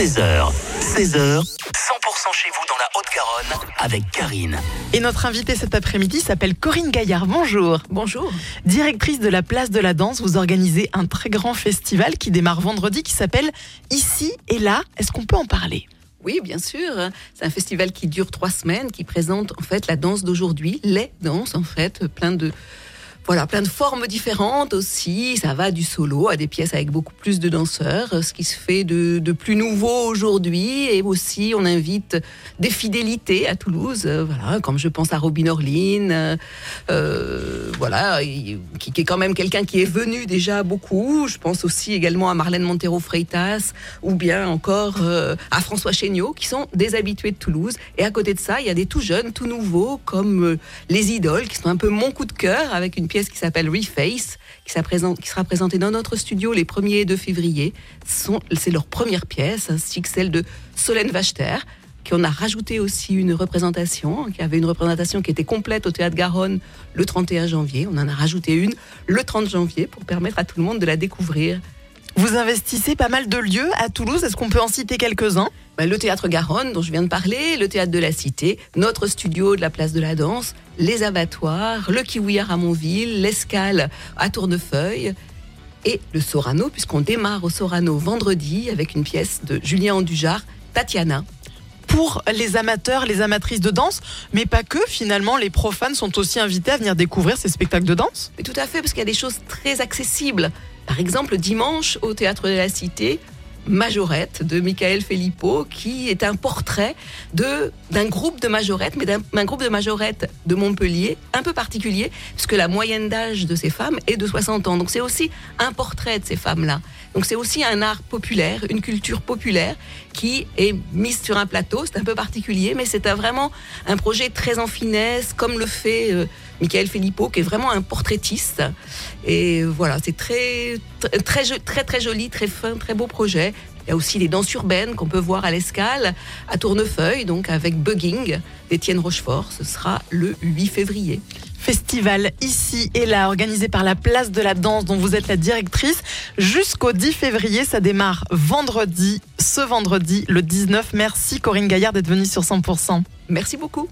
16h, 16h, 100% chez vous dans la Haute-Garonne avec Karine. Et notre invitée cet après-midi s'appelle Corinne Gaillard. Bonjour. Bonjour. Directrice de la place de la danse, vous organisez un très grand festival qui démarre vendredi qui s'appelle Ici et là. Est-ce qu'on peut en parler? Oui, bien sûr. C'est un festival qui dure trois semaines, qui présente en fait la danse d'aujourd'hui, les danses en fait, plein de voilà, plein de formes différentes aussi. Ça va du solo à des pièces avec beaucoup plus de danseurs, ce qui se fait de, plus nouveau aujourd'hui. Et aussi, on invite des fidélités à Toulouse, euh, voilà, comme je pense à Robin Orlin, euh, euh, voilà, qui, est quand même quelqu'un qui est venu déjà beaucoup. Je pense aussi également à Marlène Montero Freitas, ou bien encore à François Chéniaud, qui sont des habitués de Toulouse. Et à côté de ça, il y a des tout jeunes, tout nouveaux, comme les idoles, qui sont un peu mon coup de cœur avec une pièce qui s'appelle Reface, qui, sera présentée dans notre studio les 1er et 2 février. C'est leur première pièce, ainsi que celle de Solène Vachter, qui on a rajouté aussi une représentation, qui avait une représentation qui était complète au Théâtre Garonne le 31 janvier. On en a rajouté une le 30 janvier pour permettre à tout le monde de la découvrir. Vous investissez pas mal de lieux à Toulouse, est-ce qu'on peut en citer quelques-uns? Ben, Le Théâtre Garonne, dont je viens de parler, le Théâtre de la Cité, notre studio de la Place de la Danse, les abattoirs, le Kiwi à Ramonville, l'Escale à Tournefeuille et le Sorano, puisqu'on démarre au Sorano vendredi avec une pièce de Julien Andujar, Tatiana, pour les amateurs, les amatrices de danse, mais pas que. Finalement, les profanes sont aussi invités à venir découvrir ces spectacles de danse? Mais tout à fait, parce qu'il y a des choses très accessibles. Par exemple, dimanche au Théâtre de la Cité, Majorette de Michael Filippo, qui est un portrait de d'un groupe de majorettes, mais d'un groupe de majorettes de Montpellier, un peu particulier, puisque la moyenne d'âge de ces femmes est de 60 ans. Donc c'est aussi un portrait de ces femmes-là. Donc c'est aussi un art populaire, une culture populaire qui est mise sur un plateau. C'est un peu particulier, mais c'est vraiment un projet très en finesse, comme le fait euh, Michael Filippo, qui est vraiment un portraitiste. Et voilà, c'est très, très, très, très joli, très fin, très beau projet. Il y a aussi les danses urbaines qu'on peut voir à l'escale, à Tournefeuille, donc avec Bugging d'Étienne Rochefort. Ce sera le 8 février. Festival ici et là, organisé par la Place de la Danse, dont vous êtes la directrice, jusqu'au 10 février. Ça démarre vendredi, ce vendredi, le 19. Merci Corinne Gaillard d'être venue sur 100%. Merci beaucoup.